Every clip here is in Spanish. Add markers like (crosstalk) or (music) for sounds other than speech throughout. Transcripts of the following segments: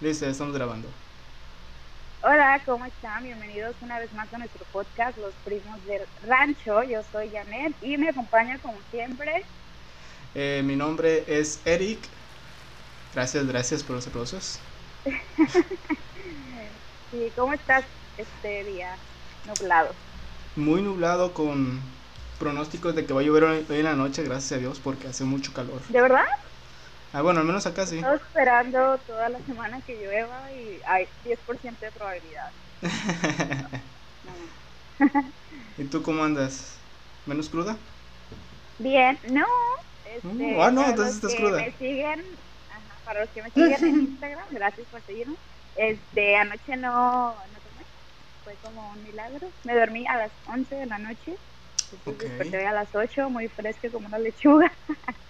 Listo, ya estamos grabando. Hola, ¿cómo están? Bienvenidos una vez más a nuestro podcast Los Primos del Rancho. Yo soy Janet y me acompaña como siempre. Eh, mi nombre es Eric. Gracias, gracias por los aplausos. (laughs) sí, ¿cómo estás este día nublado? Muy nublado con pronósticos de que va a llover hoy en la noche, gracias a Dios, porque hace mucho calor. ¿De verdad? Ah, bueno, al menos acá sí. Estoy esperando toda la semana que llueva y hay 10% de probabilidad. (laughs) ¿Y tú cómo andas? ¿Menos cruda? Bien, no. Este, uh, ah, no, entonces estás cruda. Me siguen, ajá, para los que me siguen en (laughs) Instagram, gracias por seguirme. Este, anoche no, no tomé, fue como un milagro. Me dormí a las 11 de la noche, okay. desperté a las 8, muy fresca como una lechuga. (laughs)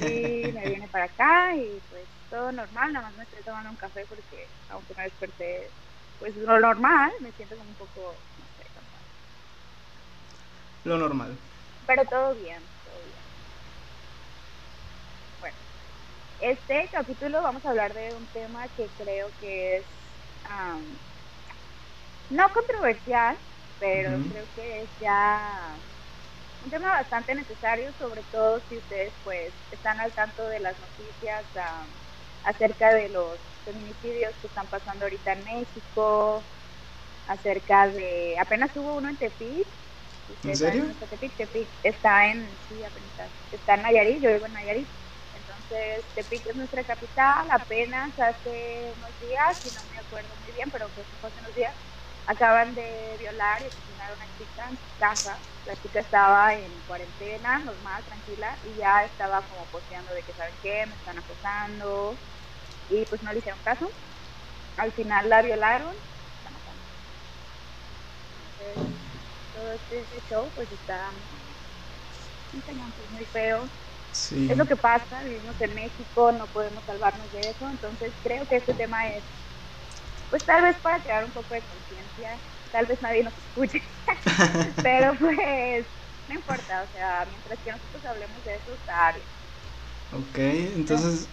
y me vine para acá y pues todo normal, nada más me estoy tomando un café porque aunque me desperté pues lo normal, me siento como un poco, no sé, cansada. Lo normal. Pero todo bien, todo bien. Bueno, este capítulo vamos a hablar de un tema que creo que es no controversial, pero creo que es ya un tema bastante necesario, sobre todo si ustedes pues están al tanto de las noticias acerca de los feminicidios que están pasando ahorita en México, acerca de, apenas hubo uno en Tepic. ¿En serio? Tepic, Tepic está en, sí, apenas, está en Nayarit, yo vivo en Nayarit. Entonces, Tepic es nuestra capital, apenas hace unos días, si no me acuerdo muy bien, pero que fue hace unos días, acaban de violar y asesinar a una chica en su casa. La chica estaba en cuarentena, normal, tranquila, y ya estaba como posteando de que, ¿saben qué? Me están acosando. Y pues no le hicieron caso. Al final la violaron, están matando. Entonces, todo este show pues está muy, pues, muy feo. Sí. Es lo que pasa, vivimos en México, no podemos salvarnos de eso, entonces creo que este tema es pues tal vez para crear un poco de conciencia, tal vez nadie nos escuche, (laughs) pero pues no importa, o sea, mientras que nosotros hablemos de eso está bien. Ok, entonces,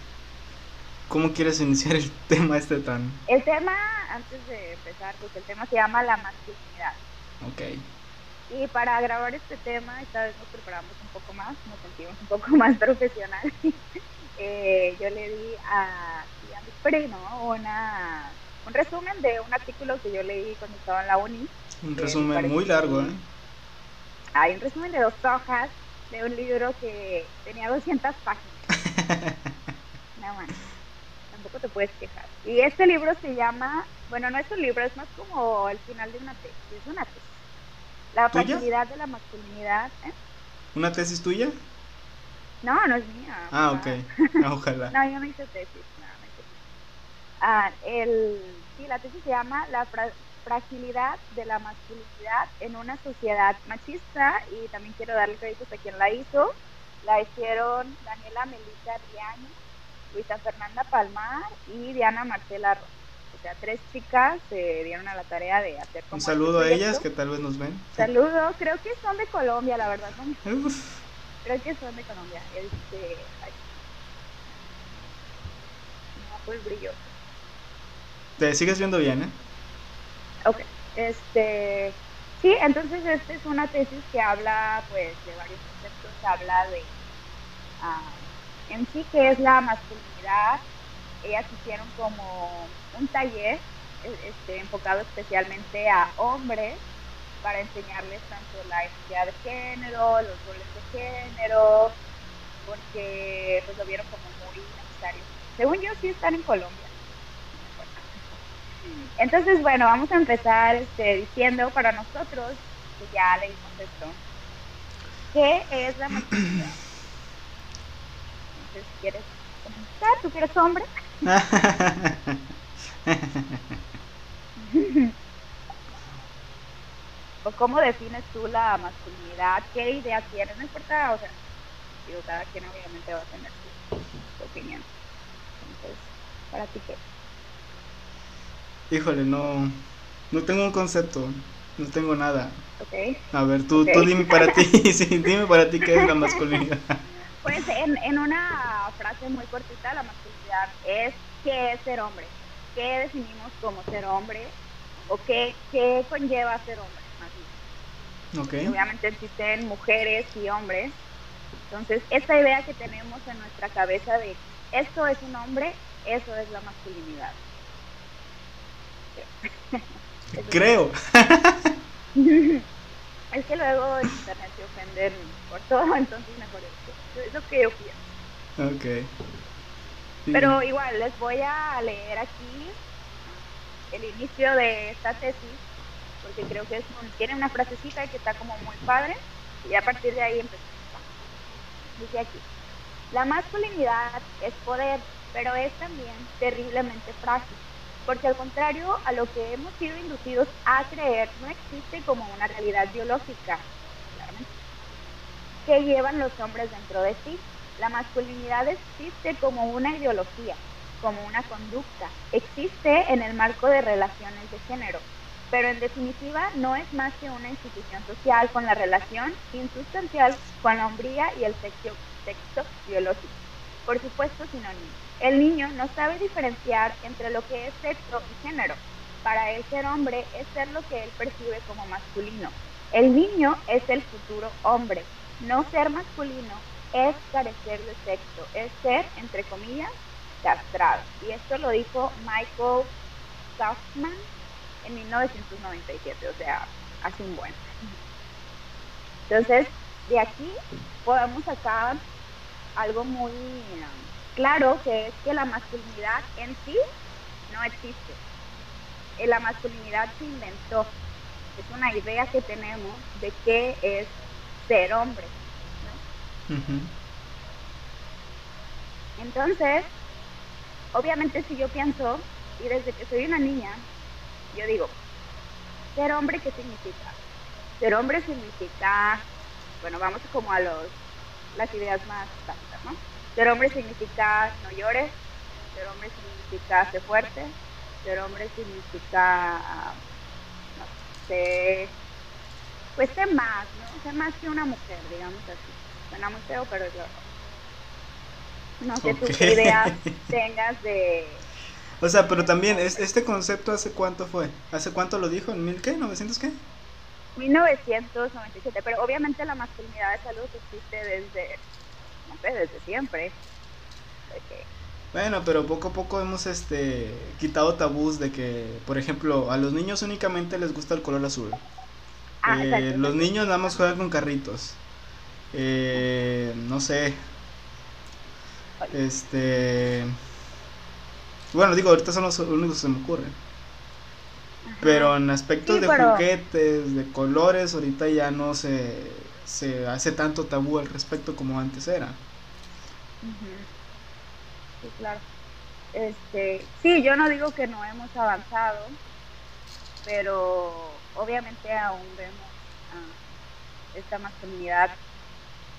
¿cómo quieres iniciar el (laughs) tema este tan? El tema, antes de empezar, pues el tema se llama la masculinidad. Ok. Y para grabar este tema, esta vez nos preparamos un poco más, nos sentimos un poco (laughs) más profesionales. eh, yo le di a, a mi primo una un resumen de un artículo que yo leí cuando estaba en la uni. Un resumen muy largo, ¿eh? Hay un resumen de dos hojas de un libro que tenía 200 páginas. (laughs) no, man, tampoco te puedes quejar. Y este libro se llama, bueno, no es un libro, es más como el final de una tesis, es una tesis. La fragilidad de la masculinidad. ¿eh? ¿Una tesis tuya? No, no es mía. Ah, ok. (laughs) Ojalá. no, yo no hice tesis. Ah, el, sí, la tesis se llama La fragilidad de la masculinidad en una sociedad machista y también quiero darle créditos a quien la hizo. La hicieron Daniela Melissa Riaño, Luisa Fernanda Palmar y Diana Marcela Ross. O sea, tres chicas se dieron a la tarea de hacer Un saludo a ellas que tal vez nos ven. Saludo, creo que son de Colombia, la verdad. ¿no? (laughs) Creo que son de Colombia. Este, ay. No, pues brilloso. Te sigues viendo bien, ¿eh? Ok, este, sí, entonces esta es una tesis que habla, pues, de varios conceptos, habla de, ah, en sí, que es la masculinidad. Ellas hicieron como un taller e, este, enfocado especialmente a hombres para enseñarles tanto la identidad de género, los roles de género, porque pues lo vieron como muy necesario. Según yo, sí están en Colombia. Entonces, bueno, vamos a empezar este, diciendo para nosotros, que ya leímos esto, ¿qué es la masculinidad? Entonces, ¿quieres comenzar? ¿Tú quieres hombre? (laughs) ¿O cómo defines tú la masculinidad? ¿Qué idea tienes? No importa, o sea, digo, cada quien obviamente va a tener su, su opinión. Entonces, ¿para ti qué? Híjole, no, no tengo un concepto, no tengo nada. Okay. A ver, tú, tú dime para ti, (laughs) (laughs) sí, dime para ti qué es la masculinidad. Pues en, en una frase muy cortita, la masculinidad es que es ser hombre. qué definimos como ser hombre o qué, qué conlleva ser hombre. Más bien. Obviamente existen mujeres y hombres. Entonces, esta idea que tenemos en nuestra cabeza de esto es un hombre, eso es la masculinidad. (laughs) Creo. (laughs) es que luego en internet se ofenden por todo, (laughs) entonces mejor eso. Es lo que yo pienso. Ok. Pero igual, les voy a leer aquí el inicio de esta tesis, porque creo que es tiene una frasecita que está como muy padre, y a partir de ahí empezamos. Dice aquí, la masculinidad es poder, pero es también terriblemente frágil, porque al contrario a lo que hemos sido inducidos a creer, no existe como una realidad biológica, que llevan los hombres dentro de sí. La masculinidad existe como una ideología, como una conducta, existe en el marco de relaciones de género, pero en definitiva no es más que una institución social con la relación insustancial con la hombría y el sexo, biológico. Por supuesto, sinónimo. El niño no sabe diferenciar entre lo que es sexo y género. Para él ser hombre es ser lo que él percibe como masculino. El niño es el futuro hombre. No ser masculino es carecer de sexo, es ser, entre comillas, castrado. Y esto lo dijo Michael Kaufman en 1997, o sea, hace un buen. Entonces, de aquí podemos sacar algo muy claro, que es que la masculinidad en sí no existe. Eh, la masculinidad se inventó. Es una idea que tenemos de qué es ser hombre. Entonces, obviamente si yo pienso, y desde que soy una niña, yo digo, ser hombre, ¿qué significa? Ser hombre significa, bueno, vamos como a los, las ideas más. Ser hombre significa no llores, ser hombre significa ser fuerte, ser hombre significa, no sé, pues ser más, ¿no? Ser más que una mujer, digamos así. Suena muy feo, pero yo no sé tú qué idea (laughs) tengas de... O sea, pero también, es, ¿este concepto hace cuánto fue? ¿Hace cuánto lo dijo? ¿En mil qué? ¿900 qué? 1997, pero obviamente la masculinidad algo que existe desde, no sé, desde siempre. Bueno, pero poco a poco hemos este quitado tabús de que, por ejemplo, a los niños únicamente les gusta el color azul. Ah, eh, los niños nada más juegan con carritos. Eh, no sé. Este. Bueno, digo, ahorita son los únicos que se me ocurren. Pero en aspectos de juguetes, de colores, ahorita ya no se, se hace tanto tabú al respecto como antes era. Sí, claro. Este, sí, yo no digo que no hemos avanzado, pero obviamente aún vemos esta masculinidad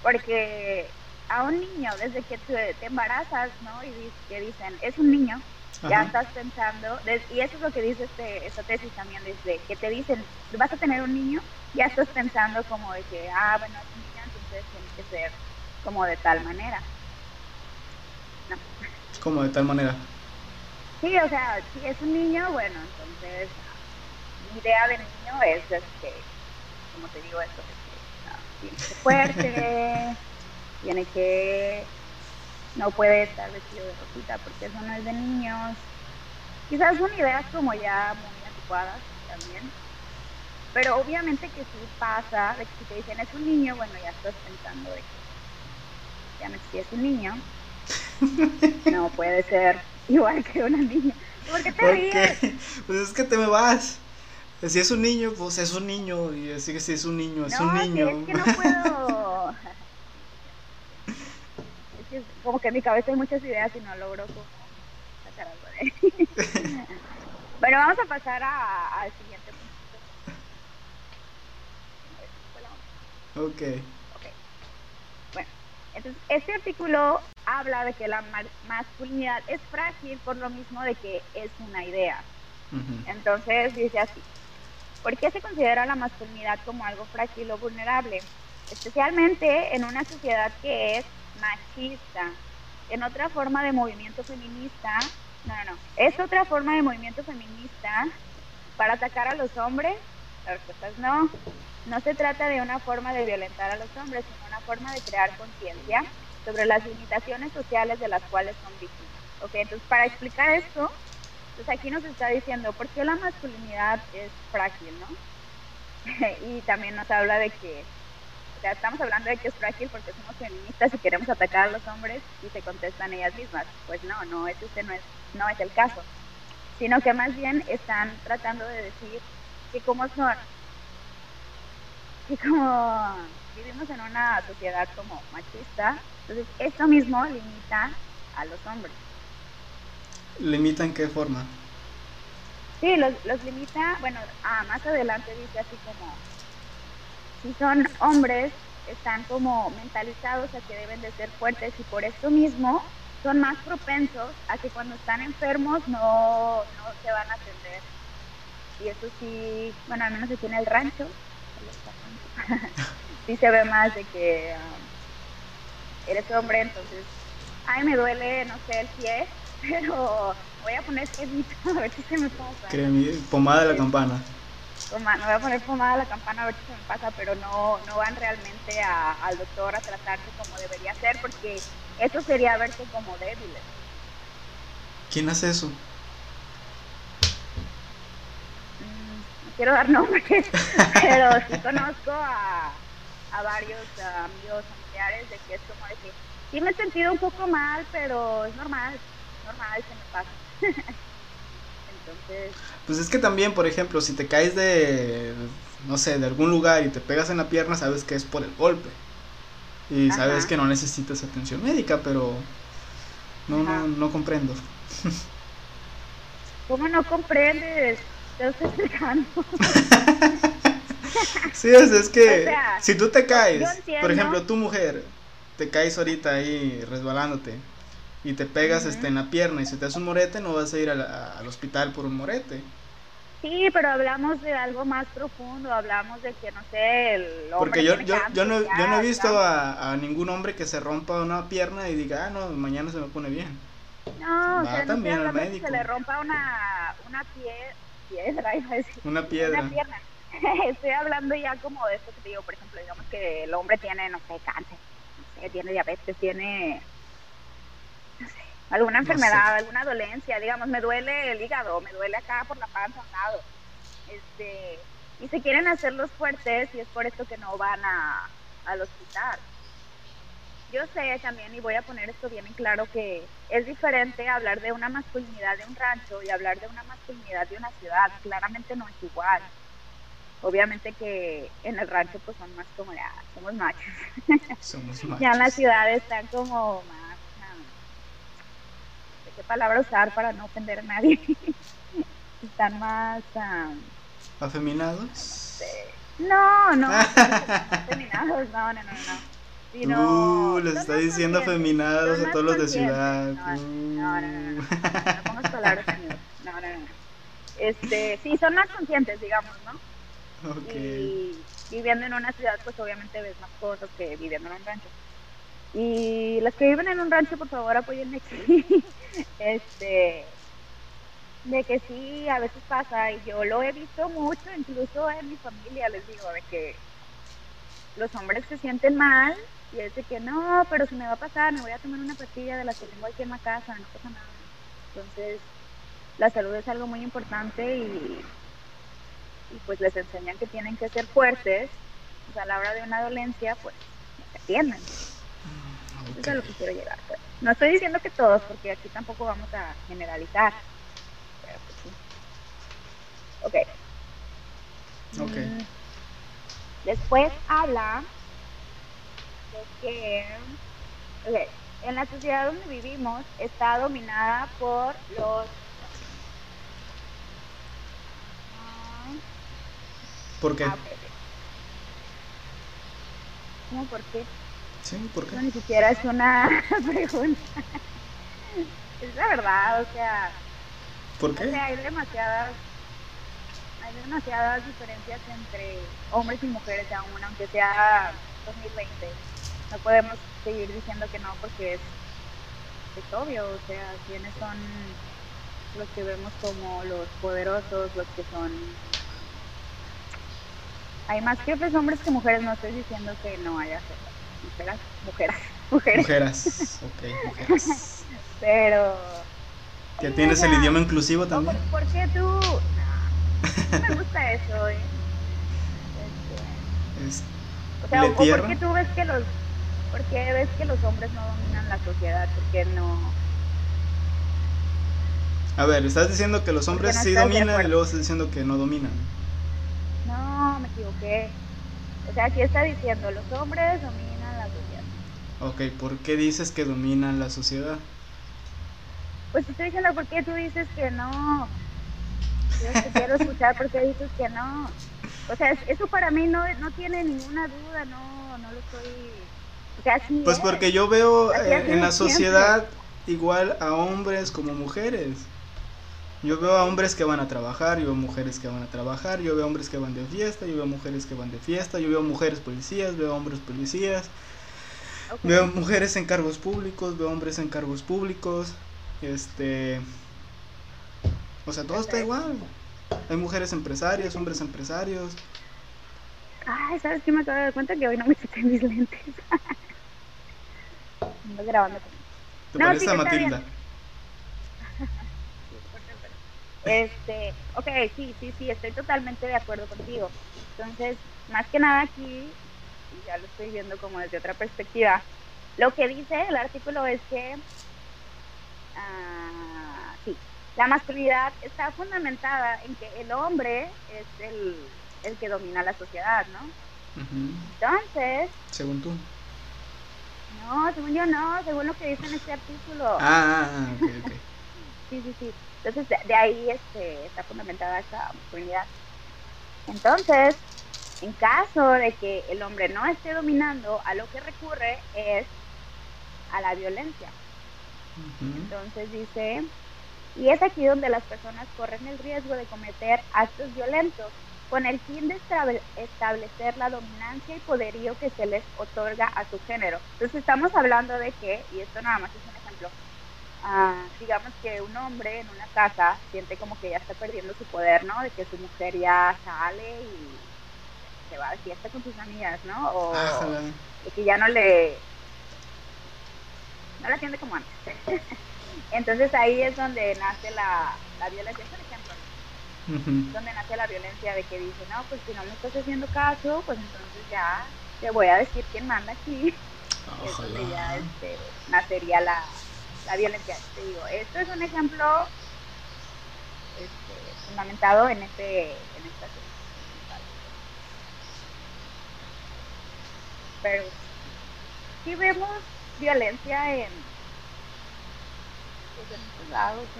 porque a un niño, desde que te, embarazas, ¿no? Y que dicen, es un niño, ya estás pensando, y eso es lo que dice este, esta tesis también, desde que te dicen, vas a tener un niño, ya estás pensando como de que, ah, bueno, es un niño, entonces tiene que ser como de tal manera. No. ¿Cómo de tal manera? Sí, o sea, si es un niño, bueno, entonces mi idea de niño es, que, como te digo, esto, tiene que ser fuerte, (laughs) tiene que, no puede estar vestido de rosita porque eso no es de niños. Quizás son ideas como ya muy adecuadas también. Pero obviamente que sí pasa, de que si te dicen es un niño, bueno, ya estás pensando de que, ya si es un niño, (laughs) no puede ser igual que una niña. ¿Por qué te ríes? Pues es que te me vas. Si es un niño, pues es un niño. Y así que si es un niño, es un niño. es que no puedo. (laughs) es que como que en mi cabeza hay muchas ideas y no logro como sacar algo de (laughs) Bueno, vamos a pasar al siguiente punto. Ok. Bueno, entonces este artículo habla de que la masculinidad es frágil por lo mismo de que es una idea. Entonces dice así, ¿Por qué se considera la masculinidad como algo frágil o vulnerable? Especialmente en una sociedad que es machista. En otra forma de movimiento feminista No, no, Es otra forma de movimiento feminista para atacar a los hombres. La respuesta es no. No se trata de una forma de violentar a los hombres, sino una forma de crear conciencia sobre las limitaciones sociales de las cuales son víctimas. Ok, entonces para explicar esto, pues aquí nos está diciendo por qué la masculinidad es frágil, ¿no? (laughs) y también nos habla de que, o sea, estamos hablando de que es frágil porque somos feministas y queremos atacar a los hombres y se contestan ellas mismas. Pues no, no, ese no es, no es el caso. Sino que más bien están tratando de decir que como son, (laughs) que como vivimos en una sociedad como machista, entonces esto mismo limita a los hombres. ¿Limita en qué forma? Sí, los, los limita, bueno, ah, más adelante dice así como, si son hombres, están como mentalizados a que deben de ser fuertes y por esto mismo son más propensos a que cuando están enfermos no, no se van a atender. Y eso sí, bueno, al menos aquí en el rancho, sí se ve más de que um, eres hombre, entonces, ay, me duele, no sé, el pie, (laughs) pero voy a poner cremita (laughs) a ver si se me pasa. pomada de la campana. me voy a poner pomada de la campana a ver si se me pasa, pero no, no van realmente al doctor a tratarse como debería ser, porque eso sería verse como débiles. ¿Quién hace eso? Mm, no quiero dar nombres, (laughs) pero sí conozco a, a varios amigos familiares de que es como de que sí me he sentido un poco mal, pero es normal, es normal, se me pasa. (laughs) Entonces... Pues es que también, por ejemplo, si te caes de, no sé, de algún lugar y te pegas en la pierna, sabes que es por el golpe. Y sabes que no necesitas atención médica, pero no, no, no comprendo. (laughs) ¿Cómo no comprendes? Estoy (laughs) sí, es, que (laughs) si tú te caes, por ejemplo, tu mujer, te caes ahorita ahí resbalándote y te pegas este, en la pierna y si te hace un morete, no vas a ir al hospital por un morete. Sí, pero hablamos de algo más profundo, hablamos de que, no sé, el hombre Porque yo, yo, yo, no, yo no he visto a, ningún hombre que se rompa una pierna y diga, ah, no, mañana se me pone bien. No, o sea, también al médico. Que se le rompa una, una pie, piedra, iba a decir. Una piedra. Una pierna. (laughs) Estoy hablando ya como de esto que te digo, por ejemplo, digamos que el hombre tiene, no sé, cáncer, no sé, tiene diabetes, tiene alguna enfermedad, alguna dolencia, digamos, me duele el hígado, me duele acá por la panza, un lado. Este, y se quieren hacerlos fuertes y es por esto que no van a, al hospital. Yo sé también, y voy a poner esto bien en claro, que es diferente hablar de una masculinidad de un rancho y hablar de una masculinidad de una ciudad. Claramente no es igual. Obviamente que en el rancho pues son más como ya, somos machos. (laughs) Somos machos. (laughs) ya en la ciudad están como más qué palabra usar para no ofender a nadie. (laughs) Están más... ¿Afeminados? No, no, afeminados, no, no, no, no. Uh, les está diciendo afeminados a todos los de ciudad. No, no, no, no, no, pongas palabras No, no, no. Este, sí, son más conscientes, digamos, ¿no? Okay. Y viviendo en una ciudad, pues obviamente ves más cosas que viviendo en un rancho. Y las que viven en un rancho, por favor, apoyenme aquí. (laughs) este, de que sí, a veces pasa, y yo lo he visto mucho, incluso en mi familia, les digo, de que los hombres se sienten mal y es de que no, pero si me va a pasar, me voy a tomar una pastilla de las que tengo aquí en la casa, no pasa nada. Entonces, la salud es algo muy importante y, y pues les enseñan que tienen que ser fuertes, pues a la hora de una dolencia, pues se atiendan. Eso es a lo que quiero llegar. Pues. No estoy diciendo que todos, porque aquí tampoco vamos a generalizar. Pero pues sí. Ok. Ok. Mm, después habla que en la sociedad donde vivimos está dominada por los ¿Por qué? Ah, ¿Cómo por qué? Sí, ¿por qué? No, ni siquiera es una (laughs) pregunta. es la verdad, o sea. ¿Por qué? O sea, hay demasiadas, hay demasiadas diferencias entre hombres y mujeres aún, aunque sea 2020. No podemos seguir diciendo que no porque es, es obvio, o sea, quienes son los que vemos como los poderosos, los que son... Hay más jefes hombres que mujeres, no estoy diciendo que no haya mujeres, mujeres, mujeres. Mujeres, ok, mujeres. (laughs) Pero... ¿Que tienes el idioma inclusivo también? ¿Por, qué tú? No, me (laughs) gusta eso, ¿eh? Este, o sea, ¿por qué tú ves que los... ¿Por qué ves que los hombres no dominan la sociedad? ¿Por qué no...? A ver, estás diciendo que los hombres sí dominan y luego estás diciendo que no dominan. No, me equivoqué. O sea, aquí está diciendo, los hombres dominan la sociedad. Ok, ¿por qué dices que dominan la sociedad? Pues estoy diciendo, ¿por qué tú dices que no? Yo te quiero escuchar, ¿por qué dices que no? O sea, eso para mí no, no tiene ninguna duda, no, no lo estoy... Pues porque yo veo eh, en la sociedad igual a hombres como mujeres. Yo veo a hombres que van a trabajar, yo veo mujeres que van a trabajar, yo veo hombres que van de fiesta, yo veo mujeres que van de fiesta, yo veo mujeres policías, veo hombres policías, veo mujeres en cargos públicos, veo hombres en cargos públicos, este, o sea, todo está igual. Hay mujeres empresarias, hombres empresarios. Ay, ¿sabes qué me acabo de dar cuenta? Que hoy no me quité mis lentes. (laughs) Ando grabando. ¿Te parece a Matilda? Este, ok, sí, sí, sí, estoy totalmente de acuerdo contigo. Entonces, más que nada aquí, y ya lo estoy viendo como desde otra perspectiva, lo que dice el artículo es que, ah, sí, la masculinidad está fundamentada en que el hombre es el, el que domina la sociedad, ¿no? Entonces... Según tú. No, según yo no, según lo que dice en este artículo. Ah, ah, ah ok, ok. (laughs) sí, sí, sí. Entonces, de, ahí este, está fundamentada esta masculinidad. Entonces, en caso de que el hombre no esté dominando, a lo que recurre es a la violencia. Entonces dice, y es aquí donde las personas corren el riesgo de cometer actos violentos con el fin de establecer la dominancia y poderío que se les otorga a su género. Entonces estamos hablando de que, y esto nada más es un ejemplo, digamos que un hombre en una casa siente como que ya está perdiendo su poder, ¿no? De que su mujer ya sale y se va de fiesta con sus amigas, ¿no? O de que ya no le... no la atiende como antes. (laughs) Entonces ahí es donde nace la, la violencia, ejemplo. Donde nace la violencia de que dice, no, pues si no me estás haciendo caso, pues entonces ya te voy a decir quién manda aquí. (laughs) Es donde ya este, nacería la, la violencia. Te digo, esto es un ejemplo este, fundamentado en este en esta pero si vemos violencia en, pues, en muchos lados,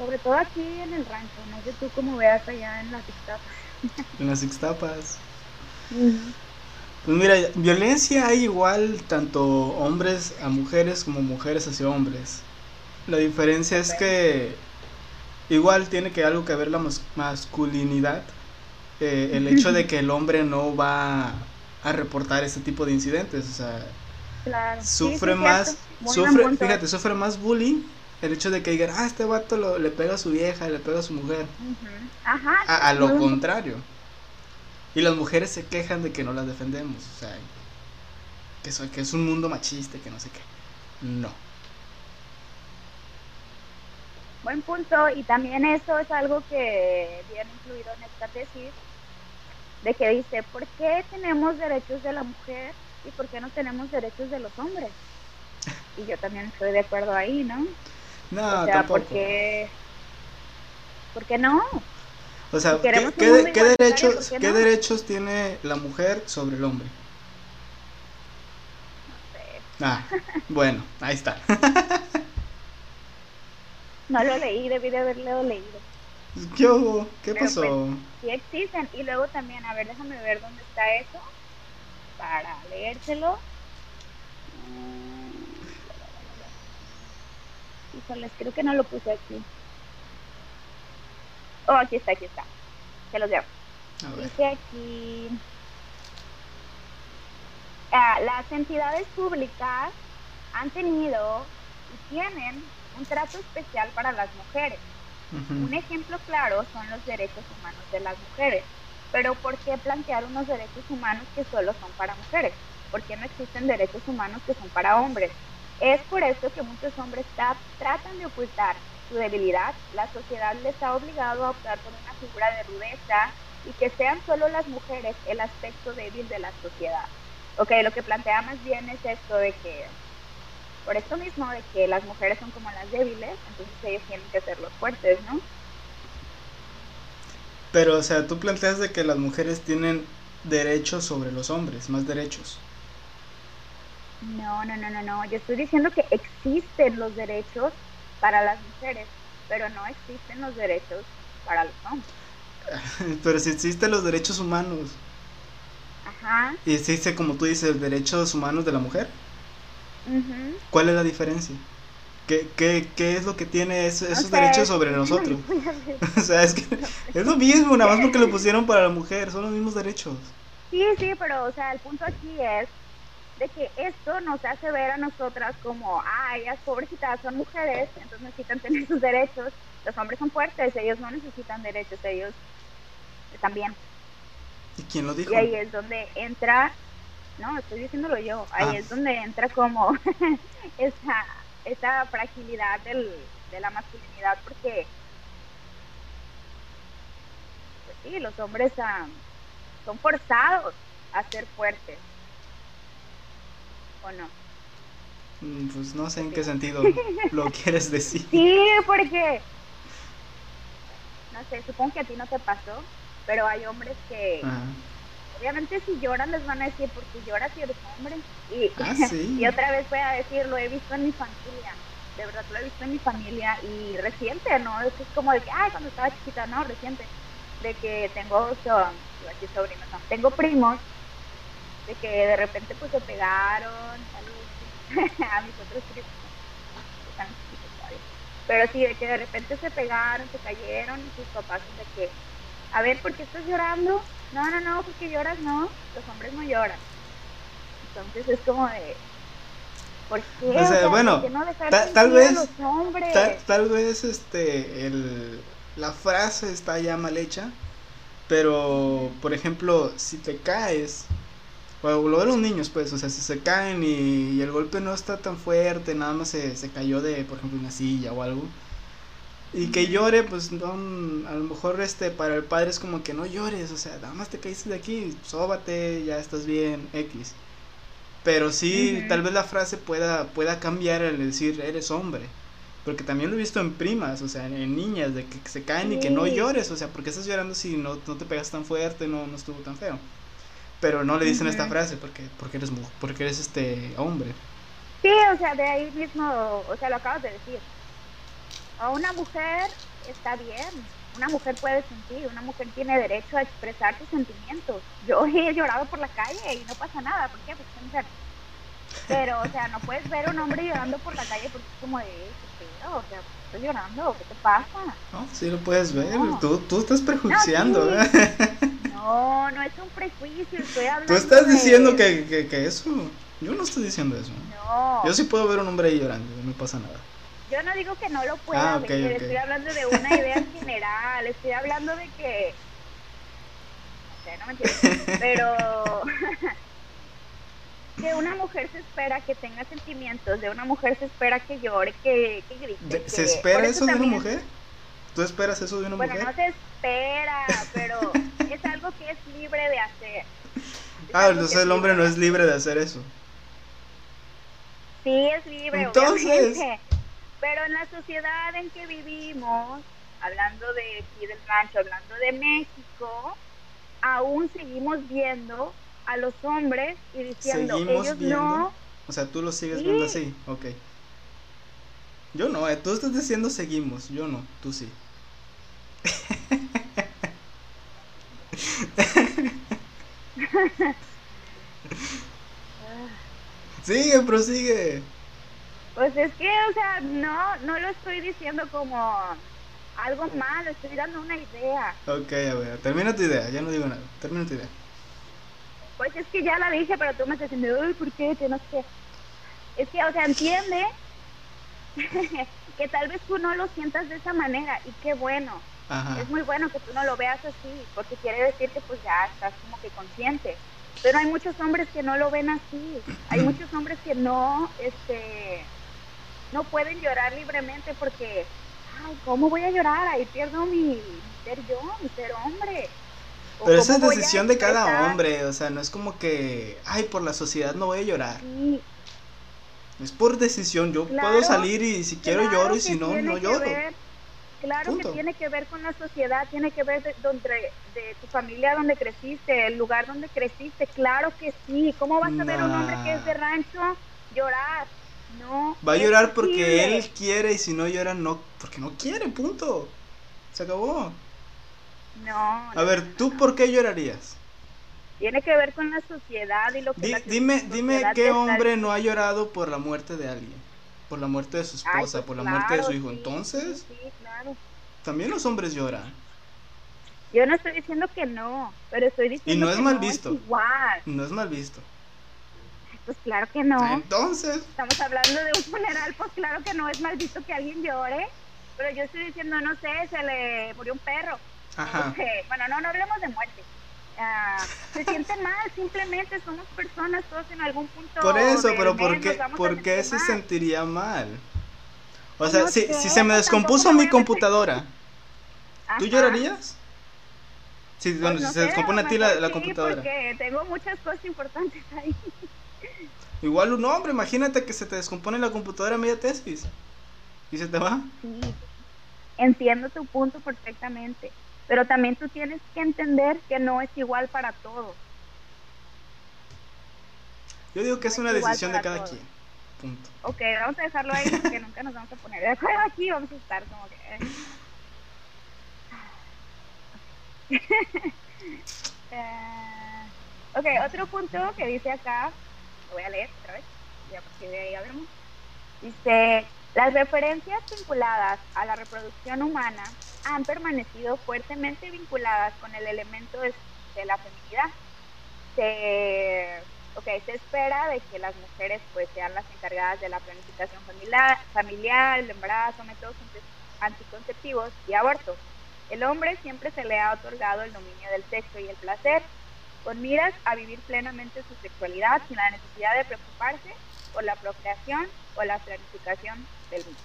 sobre todo aquí en el rancho, no sé tú cómo veas allá en las Ixtapas. En las Ixtapas. Pues mira, violencia hay igual tanto hombres a mujeres como mujeres hacia hombres. La diferencia es que igual tiene que algo que ver la masculinidad. Eh, el hecho de que el hombre no va a reportar este tipo de incidentes, o sea, sufre más, sufre, fíjate, sufre más bullying el hecho de que digan, ah, este vato lo, le pega a su vieja, le pega a su mujer. a, lo contrario. Y las mujeres se quejan de que no las defendemos, o sea, que, que es un mundo machista, que no sé qué. No. Buen punto, y también eso es algo que viene incluido en esta tesis, de que dice, ¿por qué tenemos derechos de la mujer y por qué no tenemos derechos de los hombres? Y yo también estoy de acuerdo ahí, ¿no? No, o sea, ¿por qué, ¿por qué no? O sea, ¿qué, derechos, ¿qué derechos tiene la mujer sobre el hombre? No sé. Ah, (laughs) bueno, ahí está. no lo leí, debí de haberlo leído. ¿Qué hubo? ¿Qué pasó? Pues, sí existen. Y luego también, a ver, déjame ver dónde está eso para leérselo. Híjoles, creo que no lo puse aquí. Oh, aquí está, aquí está. Se los leo. Dice aquí. Ah, las entidades públicas han tenido y tienen un trato especial para las mujeres. Un ejemplo claro son los derechos humanos de las mujeres. Pero ¿por qué plantear unos derechos humanos que solo son para mujeres? ¿Por qué no existen derechos humanos que son para hombres? Es por esto que muchos hombres tratan de ocultar su debilidad. La sociedad les ha obligado a optar por una figura de rudeza y que sean solo las mujeres el aspecto débil de la sociedad. Ok, lo que plantea más bien es esto de que, por esto mismo, de que las mujeres son como las débiles, entonces ellos tienen que ser los fuertes, ¿no? Pero, o sea, tú planteas de que las mujeres tienen derechos sobre los hombres, más derechos. No, no, no, no, no. Yo estoy diciendo que existen los derechos para las mujeres, pero no existen los derechos para los hombres. (laughs) pero si existen los derechos humanos. Ajá. Y existe, como tú dices, derechos humanos de la mujer. ¿Cuál es la diferencia? ¿Qué, qué, qué es lo que tiene esos derechos sobre nosotros? (laughs) o sea, es que es lo mismo, nada más porque lo (laughs) pusieron para la mujer, son los mismos derechos. Sí, sí, pero, o sea, el punto aquí es de que esto nos hace ver a nosotras como, ah, ellas pobrecitas son mujeres, entonces necesitan tener sus derechos. Los hombres son fuertes, ellos no necesitan derechos, ellos están bien. ¿Y quién lo dijo? Y ahí es donde entra, no, estoy diciéndolo yo, ahí ah. es donde entra como (laughs) esa, esa fragilidad del, de la masculinidad, porque pues sí, los hombres ah, son forzados a ser fuertes ¿o no? Mm, pues no sé en qué sentido (laughs) lo quieres decir. Sí, porque, no sé, supongo que a ti no te pasó, pero hay hombres que, obviamente si lloran les van a decir, porque lloras si eres hombre. Y, ah, (laughs) y otra vez voy a decir, lo he visto en mi familia, de verdad lo he visto en mi familia y reciente, ¿no? Es como de que, ay, cuando estaba chiquita, no, reciente, de que tengo, sobrinos, tengo primos de que de repente pues se pegaron, (laughs) a mis otros primos, pero sí, de que de repente se pegaron, se cayeron y sus papás de que, a ver, ¿por qué estás llorando? No, no, no, porque lloras no, los hombres no lloran. Entonces es como de, ¿por qué? O sea, bueno, no tal vez, tal, tal, vez este, el, la frase está ya mal hecha, pero, por ejemplo, si te caes bueno, lo de los niños, pues, o sea, si se caen y, el golpe no está tan fuerte, nada más se, se, cayó de, por ejemplo, una silla o algo. Y que llore, pues, no, a lo mejor, este, para el padre es como que no llores, o sea, nada más te caíste de aquí, sóbate, ya estás bien, X. Pero sí, tal vez la frase pueda, pueda cambiar al decir, eres hombre. Porque también lo he visto en primas, o sea, en, niñas, de que se caen y que no llores, o sea, ¿por qué estás llorando si no, no te pegas tan fuerte, no, no estuvo tan feo? Pero no le dicen esta frase porque porque eres porque eres este hombre. Sí, o sea, de ahí mismo, o sea, lo acabas de decir. A una mujer está bien, una mujer puede sentir, una mujer tiene derecho a expresar sus sentimientos. Yo (laughs) he llorado por la calle y no pasa nada, ¿por qué? Porque soy mujer. Pero, o sea, no puedes ver a un hombre llorando por la calle porque es como de, ¿qué O sea, estoy llorando, ¿qué te pasa? No, sí lo puedes ver, tú, tú estás prejuiciando, ¿eh? (laughs) No, no es un prejuicio, estoy hablando. Tú estás diciendo que, que, que, eso. Yo no estoy diciendo eso. No. Yo sí puedo ver un hombre ahí llorando, no pasa nada. Yo no digo que no lo pueda ah, ver, estoy hablando de una idea en general, estoy hablando de que. No sé, no me entiendes. Pero. (laughs) (laughs) que una mujer se espera que tenga sentimientos, de una mujer se espera que llore, que, que grite. ¿Se espera eso, de una mujer? ¿Tú esperas eso de una mujer? Bueno, no se espera, pero (laughs) es algo que es libre de hacer. ah, entonces el hombre no es libre de hacer eso. Sí, es libre, entonces... Pero en la sociedad en que vivimos, hablando de aquí del rancho, hablando de México, aún seguimos viendo a los hombres y diciendo, ¿Seguimos ellos viendo? no. O sea, tú lo sigues viendo así, ok. Yo no, eh, tú estás diciendo seguimos, yo no, tú sí. (laughs) sigue, prosigue. Pues es que, o sea, no, no lo estoy diciendo como algo malo, estoy dando una idea. Ok, a ver, termina tu idea, ya no digo nada, termina tu idea. Pues es que ya la dije, pero tú me estás diciendo, uy, ¿por qué? Que no sé. Es que, o sea, entiende (laughs) que tal vez tú no lo sientas de esa manera y qué bueno. Es muy bueno que tú no lo veas así, porque quiere decir que pues ya estás como que consciente. Pero hay muchos hombres que no lo ven así. Hay muchos hombres que no, este, no pueden llorar libremente porque, ay, ¿cómo voy a llorar? Ahí pierdo mi ser yo, mi ser hombre. Pero esa es decisión de cada hombre, o sea, no es como que, ay, por la sociedad no voy a llorar. Es por decisión, yo puedo salir y si quiero lloro y si no, no lloro. claro que tiene que ver con la sociedad, tiene que ver de, donde, de tu familia donde creciste, el lugar donde creciste, claro que sí. ¿Cómo vas a ver un hombre que es de rancho llorar? No. Va a llorar porque él quiere y si no llora, no, porque no quiere, punto. Se acabó. No. A ver, ¿tú por qué llorarías? Tiene que ver con la sociedad y lo que... dime, dime qué hombre no ha llorado por la muerte de alguien, por la muerte de su esposa, pues por la muerte de su hijo. Entonces, sí, claro. también los hombres lloran. Yo no estoy diciendo que no, pero estoy diciendo y no es que mal no visto. Es igual. No es mal visto. Pues claro que no. Entonces. Estamos hablando de un funeral, pues claro que no es mal visto que alguien llore. Pero yo estoy diciendo, no sé, se le murió un perro. Ajá. bueno, no, no hablemos de muerte. Ah, se sienten mal, simplemente somos personas, todos en algún punto. Por eso, pero ¿por qué, ¿por qué se sentiría mal? O sea, si, si se me descompuso mi computadora, ¿tú llorarías? Si, bueno, pues si se descompone a ti la, la computadora. Porque tengo muchas cosas importantes (laughs) ahí. Igual un hombre, imagínate que se te descompone la computadora a media tesis. ¿Y se te va? Sí, entiendo tu punto perfectamente, pero también tú tienes que entender que no es igual para todos. Yo digo que es, una decisión de cada quien. Punto. Ok, vamos a dejarlo ahí porque (laughs) nunca nos vamos a poner de acuerdo aquí, vamos a estar como que... uh, (laughs) ok, otro punto que dice acá, lo voy a leer otra vez, ya porque de ahí hablamos. Dice, las referencias vinculadas a la reproducción humana han permanecido fuertemente vinculadas con el elemento de, la feminidad. Se, okay, se espera de que las mujeres pues sean las encargadas de la planificación familiar, familiar el embarazo, métodos anticonceptivos y aborto. El hombre siempre se le ha otorgado el dominio del sexo y el placer, con miras a vivir plenamente su sexualidad sin la necesidad de preocuparse por la procreación o la planificación del mismo.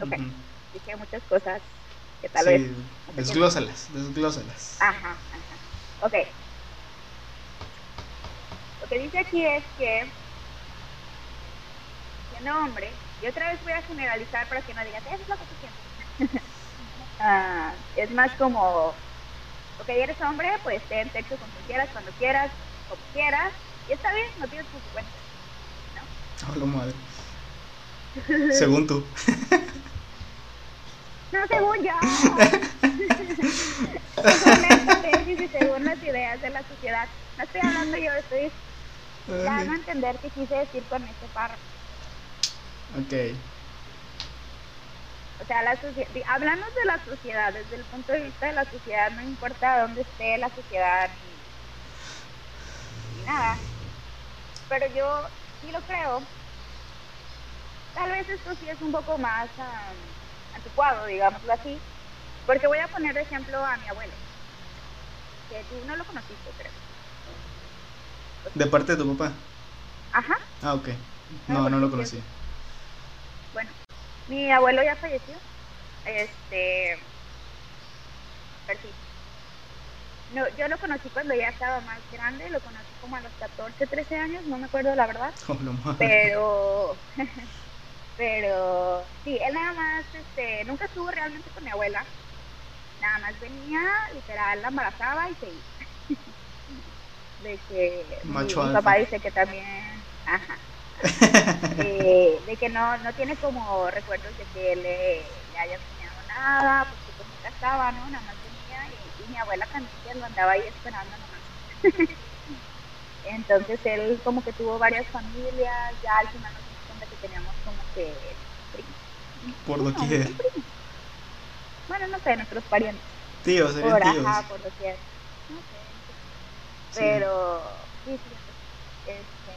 Ok, dije muchas cosas que tal vez... Desglósalas, desglósalas. Ajá, ajá. Ok. Lo que dice aquí es que siendo hombre, y otra vez voy a generalizar para que no digas, eso es lo que tú sientes. (laughs) Ah, es más como, ok, eres hombre, pues ten sexo con quien quieras, cuando quieras, como quieras, y está bien, no tienes consecuencias. Hablo madre. (laughs) según tú. no, según yo. según esta tesis y según las ideas de la sociedad. No estoy hablando yo, estoy dando a entender qué quise decir con este párrafo. Ok. O sea, la hablando de la sociedad, desde el punto de vista de la sociedad, no importa dónde esté la sociedad ni nada. Pero yo sí lo creo. Tal vez esto sí es un poco más anticuado, digámoslo así, porque voy a poner de ejemplo a mi abuelo, que tú no lo conociste, creo. ¿De parte de tu papá? Ajá. Ah, ok. No, no lo conocí. Bueno, mi abuelo ya falleció. Este. Pero sí, no, yo lo conocí cuando ya estaba más grande, lo conocí como a los 14, 13 años, no me acuerdo la verdad. (laughs) Oh, pero, (laughs) pero, sí, él nada más, este, nunca estuvo realmente con mi abuela. Nada más venía, literal, la embarazaba y se iba. (laughs) de que mi, papá dice que también, ajá, de que no, no tiene como recuerdos de que le, le haya enseñado nada, porque pues nunca estaba, ¿no? Nada más mi abuela también lo andaba ahí esperando nomás. (laughs) Entonces él como que tuvo varias familias, ya al final nos dimos cuenta que teníamos que Por lo que Bueno, no sé, nuestros parientes. Tíos, serían por, tíos. Ajá, por lo que No sé. Pero, sí, sí, este...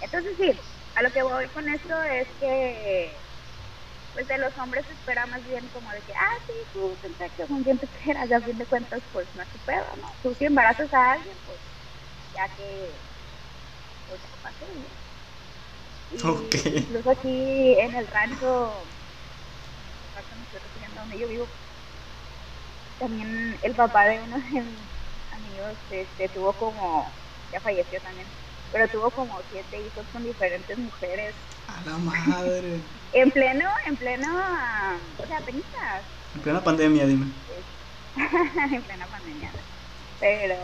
Entonces sí, a lo que voy con esto es que pues de los hombres se espera más bien como de que, ah, sí, tú te con quien te quieras, y a fin de cuentas, pues no es tu pedo, ¿no? Tú si embarazas a alguien, pues ya que, pues pase, Incluso aquí en el rancho, donde yo vivo, también el papá de uno de mis amigos este, tuvo como, ya falleció también, pero tuvo como siete hijos con diferentes mujeres. A la madre. (laughs) en pleno, en pleno, o sea, apenas. En plena pandemia, dime. (laughs) en plena pandemia. Pero,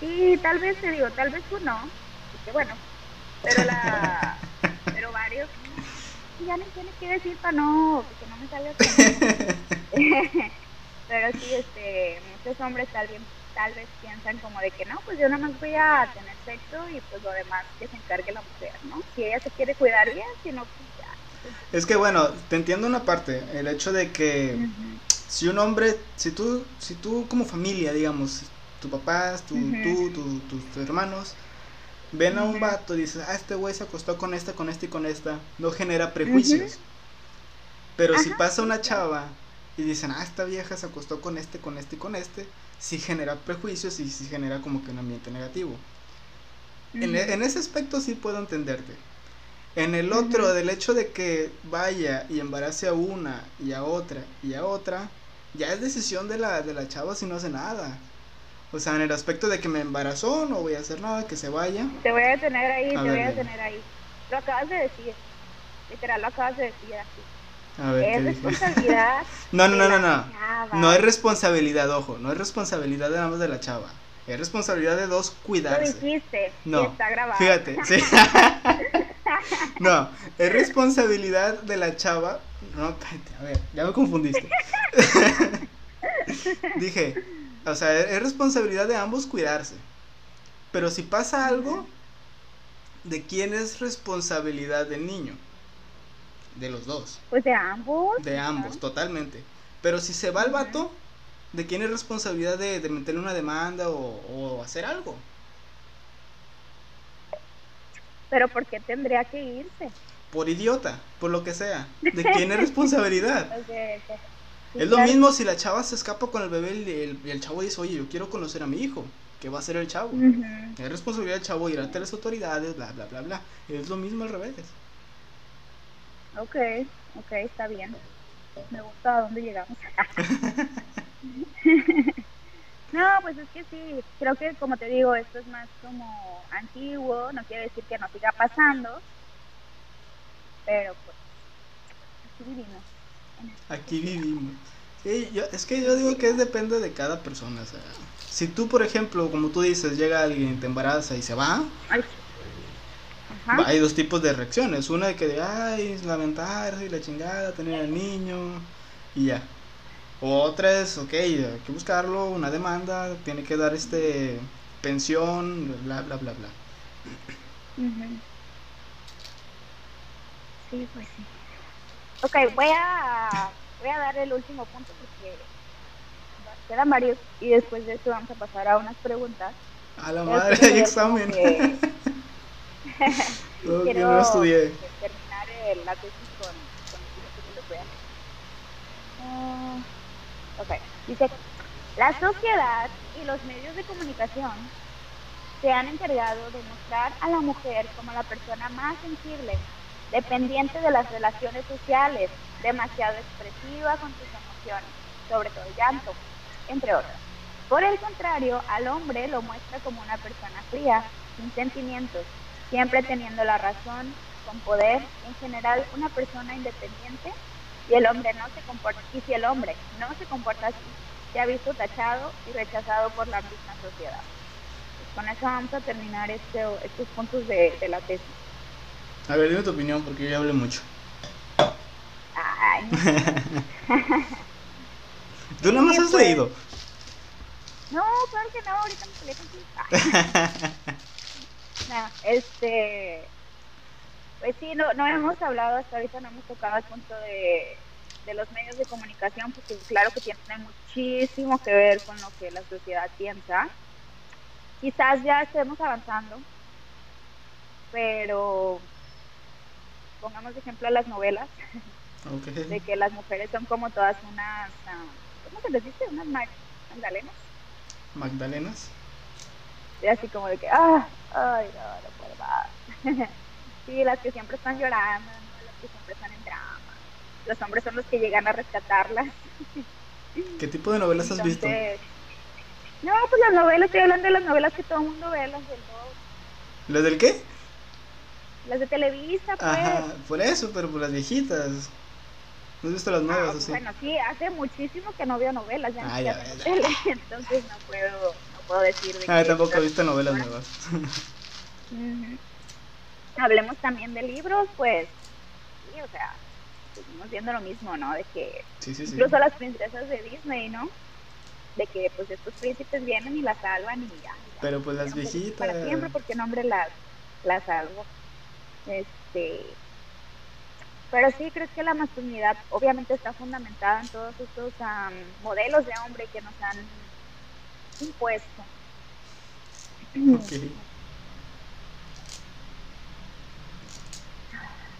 sí, tal vez te digo, tal vez tú no, que bueno, pero la, (laughs) pero varios, ya no tienes que decir para no, que no me salga. (laughs) (laughs) pero sí, este, muchos hombres tal vez, tal vez piensan como de que no, pues yo nada más voy a tener sexo y pues lo demás que se encargue la mujer, ¿no? Si ella se quiere cuidar bien, si no, pues ya. Es que bueno, te entiendo una parte, el hecho de que si un hombre, si tú, si tú como familia, digamos, tu papás, tu, tú, tus hermanos, ven a un vato y dices, ah, este güey se acostó con esta, con esta y con esta, no genera prejuicios. Pero si pasa una chava y dicen, ah, esta vieja se acostó con este, con este y con este, sí genera prejuicios y sí genera como que un ambiente negativo. en, e, en, ese aspecto sí puedo entenderte. En el otro, del hecho de que vaya y embarace a una y a otra y a otra, ya es decisión de la, de la chava si no hace nada. O sea, en el aspecto de que me embarazó, no voy a hacer nada, que se vaya. Te voy a tener ahí, te voy a tener ahí. Lo acabas de decir. Literal, lo acabas de decir así. A ver, es responsabilidad. (laughs) no, no, no, no, no. No es responsabilidad, ojo, no es responsabilidad de ambos de la chava. Es responsabilidad de dos cuidarse. Lo dijiste. No. Y está grabado. Fíjate, (laughs) sí. (laughs) no, es responsabilidad de la chava. No, espérate, a ver, ya me confundiste. Dije, o sea, es responsabilidad de ambos cuidarse. Pero si pasa algo, ¿de quién es responsabilidad del niño? De los dos. Pues de ambos. De ambos, totalmente. Pero si se va el vato, ¿de quién es responsabilidad de, meterle una demanda o, hacer algo? Pero ¿por qué tendría que irse? Por idiota, por lo que sea. ¿De (laughs) quién es responsabilidad? Es lo mismo si la chava se escapa con el bebé y el, chavo dice, oye, yo quiero conocer a mi hijo. ¿Qué va a hacer el chavo? Es responsabilidad del chavo ir ante las autoridades, bla, bla, bla, bla. Es lo mismo al revés. Ok, ok, está bien. Me gusta a dónde llegamos. (laughs) no, pues es que sí, creo que como te digo, esto es más como antiguo, no quiere decir que no siga pasando, pero pues aquí vivimos. Aquí vivimos. Sí, yo, es que yo digo que es depende de cada persona. O sea, si tú, por ejemplo, como tú dices, llega alguien, te embaraza y se va, hay dos tipos de reacciones. Una de que, de, ay, lamentarse y la chingada, tener al niño y ya. Otra es, ok, hay que buscarlo, una demanda, tiene que dar este pensión, bla, bla, bla, bla. Sí, pues sí. Ok, voy a, voy a dar el último punto porque quedan varios y después de esto vamos a pasar a unas preguntas. A la madre, hay examen. (laughs) (laughs) quiero no estudié. terminar el, la tesis con, con uh, ok, dice, la sociedad y los medios de comunicación se han encargado de mostrar a la mujer como la persona más sensible, dependiente de las relaciones sociales, demasiado expresiva con sus emociones, sobre todo llanto, entre otras. Por el contrario, al hombre lo muestra como una persona fría, sin sentimientos, siempre teniendo la razón, con poder, en general una persona independiente, y el hombre no se comporta, y si el hombre no se comporta así, se ha visto tachado y rechazado por la misma sociedad. Pues con eso vamos a terminar este, estos puntos de, la tesis. A ver, dime tu opinión, porque yo ya hablé mucho. Ay. (laughs) ¿Tú nada más has pues. leído? No, claro que no, ahorita me peleé contigo. (laughs) No, este, pues sí, no, no hemos hablado hasta ahorita, no hemos tocado el punto de, de los medios de comunicación, porque claro que tiene muchísimo que ver con lo que la sociedad piensa. Quizás ya estemos avanzando, pero pongamos de ejemplo a las novelas, de que las mujeres son como todas unas, ah, ¿cómo se les dice? Unas magdalenas. ¿Magdalenas? Y así como de que, ah, ay, no, no puedo más. (laughs) sí, las que siempre están llorando, las que siempre están en drama. Los hombres son los que llegan a rescatarlas. (laughs) ¿Qué tipo de novelas has visto? No, pues las novelas, estoy hablando de las novelas que todo el mundo ve, las del ¿Las del qué? Las de Televisa, pues. Ajá, por eso, pero por las viejitas. ¿No has visto las nuevas ah, así? Bueno, sí, hace muchísimo que no veo novelas, ya no ah, tele, (laughs) entonces no puedo, no puedo decir de Ah, tampoco he visto novelas nuevas. (laughs) Hablemos también de libros, pues, sí, o sea, seguimos viendo lo mismo, ¿no? De que sí, sí, incluso las princesas de Disney, ¿no? De que pues estos príncipes vienen y las salvan y ya. Pero pues las viejitas. Para siempre, porque nombre las, las salvo. Este, pero sí, creo que la masculinidad obviamente está fundamentada en todos estos modelos de hombre que nos han impuesto. Okay.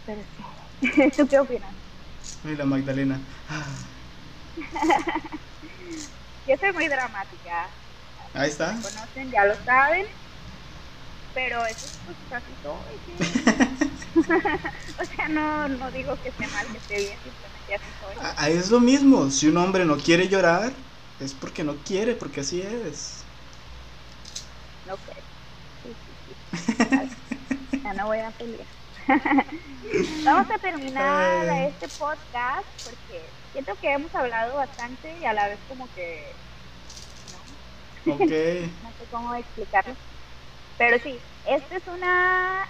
Pero sí. (laughs) ¿Tú qué opinas? Ay, la Magdalena. (laughs) Yo soy muy dramática. Ahí está. Me conocen, ya lo saben. Pero eso es pues casi todo. o sea, no, no digo que esté mal, que esté bien, simplemente así soy. Ah, es lo mismo. Si un hombre no quiere llorar, es porque no quiere, porque así es. No. Sí, sí, sí. (laughs) ya no voy a pelear. (laughs) Vamos a terminar este podcast porque siento que hemos hablado bastante y a la vez como que... ¿no? Ok. (laughs) no sé cómo explicarlo. Pero sí, esta es una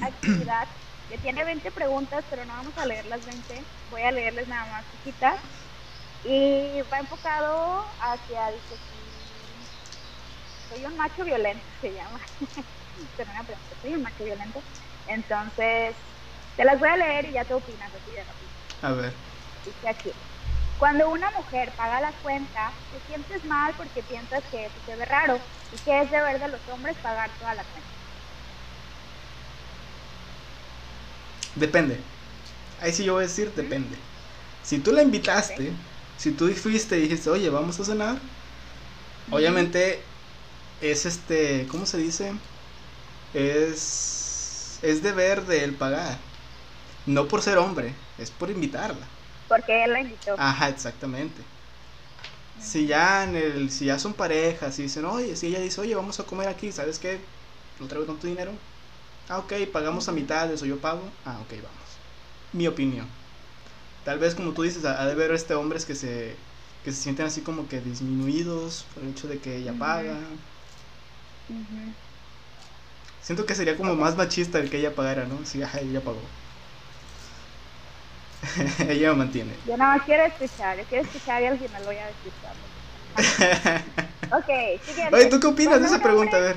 actividad que tiene 20 preguntas, pero no vamos a leer las 20. Voy a leerles nada más chiquitas. Y va enfocado hacia, dice, soy un macho violento, se llama. (laughs) pero una pregunta, soy un macho violento. Entonces, te las voy a leer y ya te opinas así de rápido. A ver. Dice aquí. Cuando una mujer paga la cuenta, te sientes mal porque piensas que eso se ve raro y que es deber de los hombres pagar toda la cuenta. Depende. Ahí sí yo voy a decir, depende. Si tú la invitaste, si tú fuiste y dijiste, oye, vamos a cenar, obviamente es este, ¿cómo se dice? Es es deber de él pagar. No por ser hombre, es por invitarla. Porque él la invitó. Ajá, exactamente. Si ya en el, si ya son parejas y dicen, oye, si ella dice, oye, vamos a comer aquí, ¿sabes qué? No traigo tanto dinero. Ah, ok, pagamos a mitad de eso, yo pago. Ah, ok, vamos. Mi opinión. Tal vez como tú dices, ha de ver este hombres que se, que se sienten así como que disminuidos por el hecho de que ella paga. Siento que sería como más machista el que ella pagara, ¿no? Si ella pagó. (laughs) ella me mantiene. Yo no quiero escuchar, yo quiero escuchar y al final voy a escuchar. (laughs) ok, siguiente. Oye, ¿tú qué opinas de esa pregunta? A ver.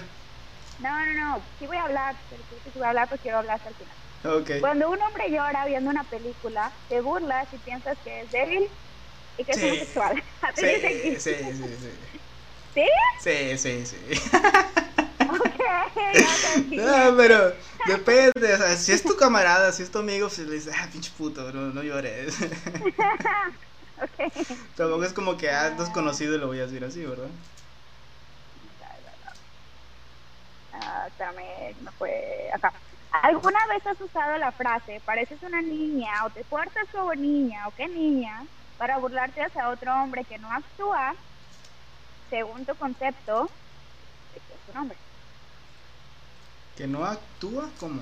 No, no, no, sí voy a hablar, pero sí voy a hablar, pues quiero hablar hasta el final. Okay. Cuando un hombre llora viendo una película, te burlas y piensas que es débil y que es homosexual. (laughs) Sí, sí, sí, sí, sí. ¿Sí? Sí, sí, sí. No, pero depende, o sea, si es tu camarada, si es tu amigo, pues le dices, ah, pinche puto, no, no llores. (laughs) okay. Tampoco es como que has desconocido y lo voy a decir así, ¿verdad? Ah, también no fue acá. ¿Alguna vez has usado la frase, pareces una niña, o te portas como niña, o qué niña, para burlarte hacia otro hombre que no actúa según tu concepto de que es un hombre? ¿Que no actúa? ¿Cómo?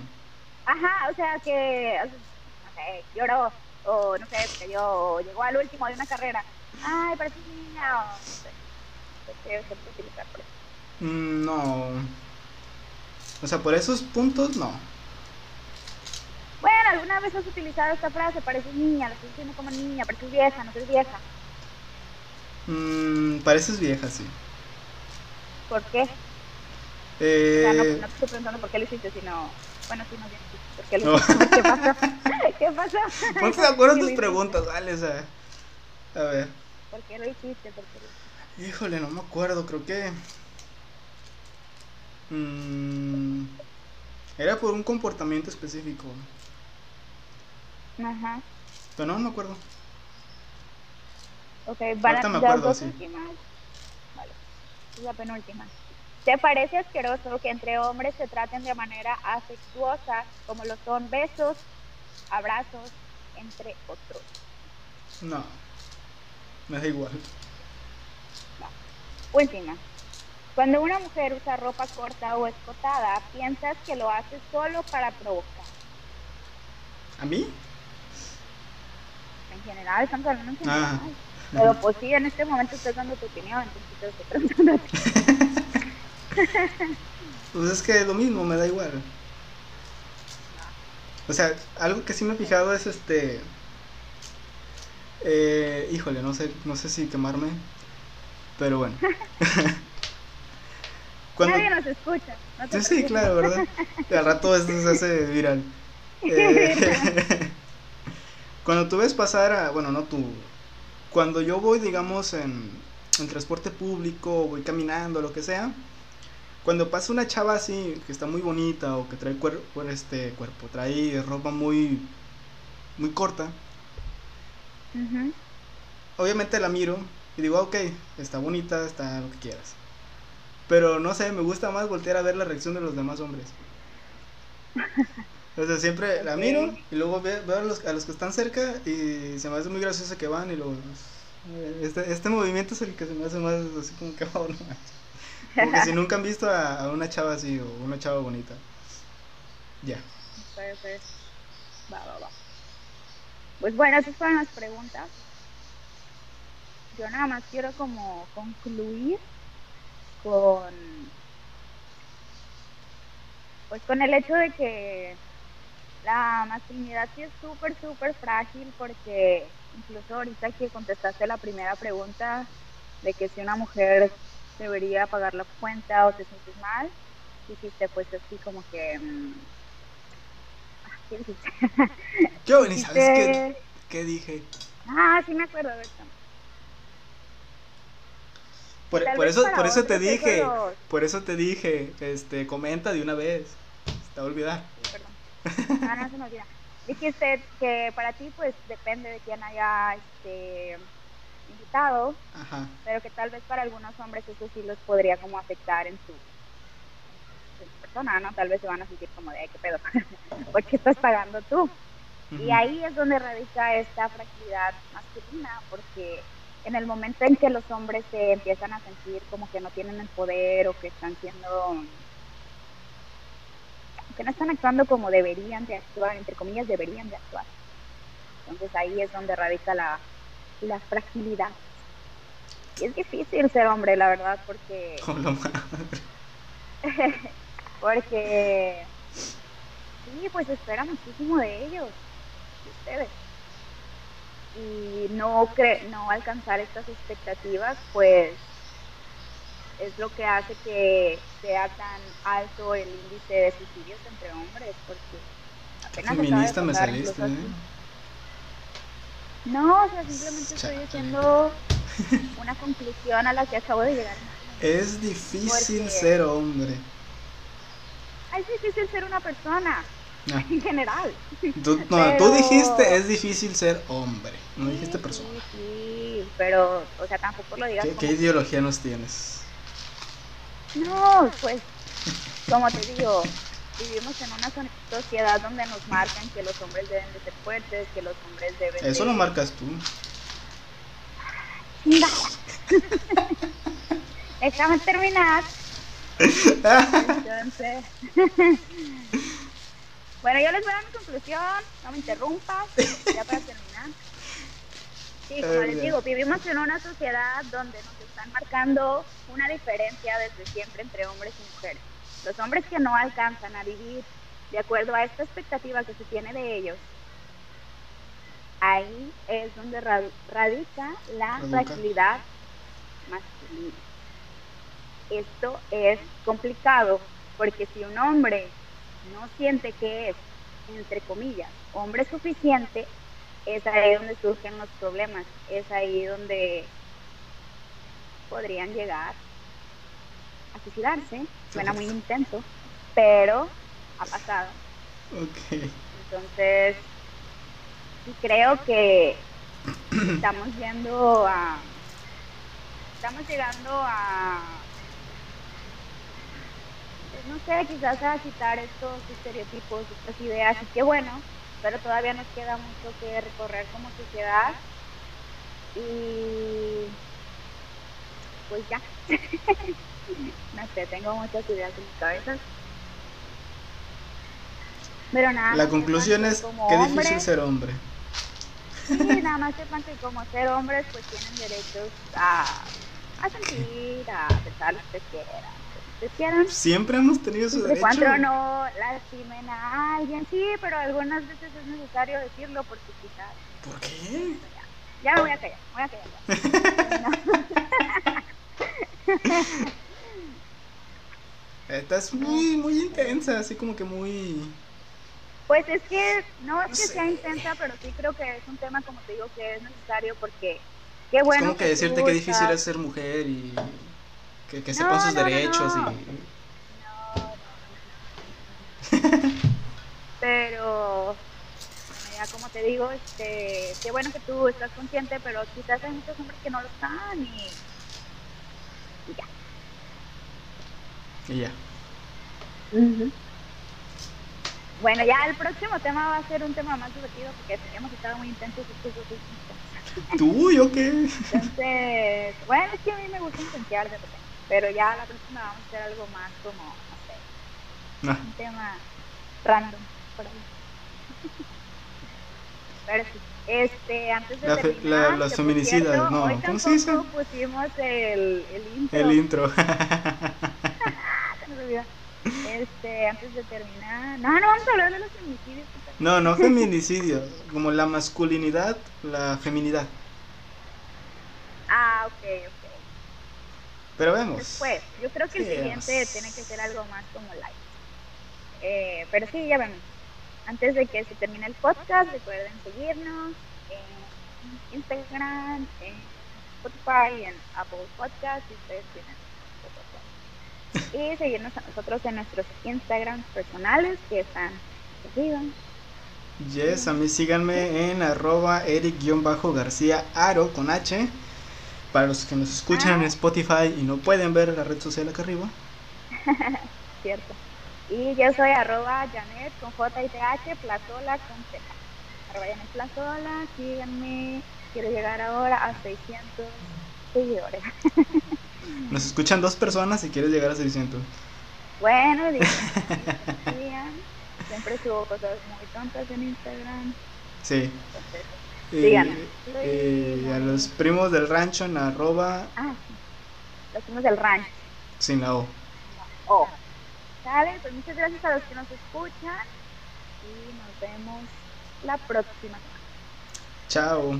Ajá, o sea que, no sé, lloró, o no sé, que yo llegó al último de una carrera. Ay, parece niña, o no sé. Mm, no. O sea, por esos puntos, no. Bueno, ¿alguna vez has utilizado esta frase? Pareces niña, la estoy diciendo como niña, pareces vieja, no eres vieja. Mmm, pareces vieja, sí. ¿Por qué? Eh... no, no, te estoy preguntando por qué lo hiciste, sino. Bueno, sí, no, bien. ¿Por qué lo hiciste? ¿Qué pasó? (laughs) ¿Qué pasó? Ponte de acuerdo tus preguntas, dale, o sea. A ver. ¿Por qué lo hiciste? ¿Por qué lo hiciste? Híjole, no me acuerdo, creo que. Mmm, era por un comportamiento específico. Ajá. Pero no, me acuerdo. Ok, van a, me acuerdo, dos sí. últimas. Vale, es la penúltima. ¿Te parece asqueroso que entre hombres se traten de manera afectuosa, como lo son besos, abrazos, entre otros? No, me da igual. Última. Cuando una mujer usa ropa corta o escotada, piensas que lo hace solo para provocar. ¿A mí? En general, estamos hablando en Ah. general. Pero pues sí, en este momento estás dando tu opinión, entonces estoy preguntando. (laughs) (laughs) Pues es que lo mismo, me da igual. O sea, algo que sí me he fijado es este. Eh, híjole, no sé, no sé si quemarme. Pero bueno. (laughs) Cuando, Nadie nos escucha. No te sí, sí, claro, ¿verdad? Al rato esto se hace viral. (laughs) Eh, cuando tú ves pasar a, bueno, no tú, cuando yo voy, digamos, en, en transporte público, voy caminando, lo que sea, cuando pasa una chava así, que está muy bonita o que trae cuer- cuer- este cuerpo, trae ropa muy, muy corta, obviamente la miro y digo, ok, está bonita, está lo que quieras. Pero no sé, me gusta más voltear a ver la reacción de los demás hombres. O sea, siempre la miro y luego ve- veo a los, a los que están cerca y se me hace muy gracioso que van y luego... Este, este movimiento es el que se me hace más así como que... (laughs) oh, no. Como que si (laughs) nunca han visto a, a una chava así o una chava bonita. Ya. Perfecto. Va, va, va. Pues bueno, esas fueron las preguntas. Yo nada más quiero como concluir con pues con el hecho de que la masculinidad sí es súper, súper frágil porque incluso ahorita que contestaste la primera pregunta de que si una mujer debería pagar la cuenta o te sientes mal, dijiste pues así como que... mm, ¿Qué dijiste? (laughs) Yo ni (laughs) sabes qué, dije. Ah, sí me acuerdo de. Por, por eso, por eso te dije, los- por eso te dije, este, comenta de una vez. Te va a olvidar. Sí, perdón. Ah, no se me olvida. Dijiste que para ti, pues depende de quién haya este, invitado, Ajá. pero que tal vez para algunos hombres eso sí los podría como afectar en su, en su persona, ¿no? Tal vez se van a sentir como de, qué pedo, (laughs) ¿por qué estás pagando tú? Y ahí es donde radica esta fragilidad masculina, porque en el momento en que los hombres se empiezan a sentir como que no tienen el poder o que están siendo que no están actuando como deberían de actuar, entre comillas deberían de actuar. Entonces ahí es donde radica la, la fragilidad. Y es difícil ser hombre, la verdad, porque (laughs) Con la madre. (laughs) porque sí, pues espera muchísimo de ellos, de ustedes. Y no cre no alcanzar estas expectativas, pues es lo que hace que sea tan alto el índice de suicidios entre hombres, porque apenas feminista me saliste, ¿eh? No, o sea, simplemente estoy Chale. diciendo una conclusión a la que acabo de llegar. Es difícil Porque- ser hombre. Es difícil ser una persona, Ah, en general. tú, no, Pero- tú dijiste es difícil ser hombre, no dijiste Sí, persona. Sí, sí, pero, o sea, tampoco lo digas ¿Qué, como... qué ideología nos tienes? No, pues, como te digo, vivimos en una so- sociedad donde nos marcan que los hombres deben de ser fuertes, que los hombres deben Eso de... lo marcas tú. (laughs) Déjame terminar. Entonces... (laughs) bueno, yo les voy a dar mi conclusión, no me interrumpas, ya para terminar. Sí, como les digo, vivimos en una sociedad donde nos están marcando una diferencia desde siempre entre hombres y mujeres. Los hombres que no alcanzan a vivir de acuerdo a esta expectativa que se tiene de ellos, ahí es donde ra- radica la fragilidad masculina. Esto es complicado porque si un hombre no siente que es, entre comillas, hombre suficiente, es ahí donde surgen los problemas, es ahí donde podrían llegar a suicidarse, suena muy intenso, pero ha pasado. Ok. Entonces, creo que estamos yendo a estamos llegando a pues, no sé quizás a quitar estos estereotipos estas ideas y qué bueno pero todavía nos queda mucho que recorrer como sociedad y pues ya (laughs) no sé tengo muchas ideas en mi cabeza pero nada la conclusión es que difícil ser hombre Sí, (laughs) nada más sepan que como ser hombres pues tienen derechos a, a sentir, a pensar lo que quieran. quieran. Siempre hemos tenido su derecho. Cuando no lastimen a alguien, sí, pero algunas veces es necesario decirlo porque quizás. ¿Por qué? Ya, me voy a callar, me voy a callar. (laughs) Estás muy, muy intensa, así como que muy pues es que no es que sea intensa, pero sí creo que es un tema, como te digo, que es necesario porque qué bueno. Es como que, decirte que difícil es ser mujer y que, que sepan sus derechos y. (laughs) pero ya como te digo, este, qué bueno que tú estás consciente, pero quizás hay muchos hombres que no lo están y, y ya. Y ya. Bueno, ya el próximo tema va a ser un tema más divertido porque hemos estado muy intensos estos dos últimos ¿Tú? ¿Yo qué? Entonces, bueno, es que a mí me gusta intentar de repente, pero ya la próxima vamos a hacer algo más como, no sé, ah. un tema random por ahí. Pero sí, este, antes de la, terminar, la, las feminicidas, no, hoy ¿cómo se dice? pusimos el, el intro. El intro. (laughs) se olvidó. Este, antes de terminar. No, no vamos a hablar de los feminicidios. No, no feminicidio, como la masculinidad, la feminidad. Ah, ok, ok. Pero vemos. Después, yo creo que el siguiente tiene que ser algo más como light. Eh, pero sí, ya vemos. Antes de que se termine el podcast, recuerden seguirnos en Instagram, en Spotify, en Apple Podcasts, si ustedes tienen y seguirnos a nosotros en nuestros Instagrams personales que están arriba. Yes, a mí síganme en arroba eric-garcía aro con H. Para los que nos escuchan en ah. Spotify y no pueden ver la red social acá arriba. (laughs) Cierto. Y yo soy arroba Janet con J y TH, Plazola con Z. Arroba Janet Plazola, síganme. Quiero llegar ahora a 600 seguidores. (laughs) Nos escuchan dos personas y quieres llegar a 600. Bueno, digan, (laughs) siempre subo cosas muy tontas en Instagram. Sí. Entonces, eh, a los primos del rancho en arroba. Ah, los primos del rancho. Sin la O. O. ¿Sale? Pues muchas gracias a los que nos escuchan y nos vemos la próxima Chao.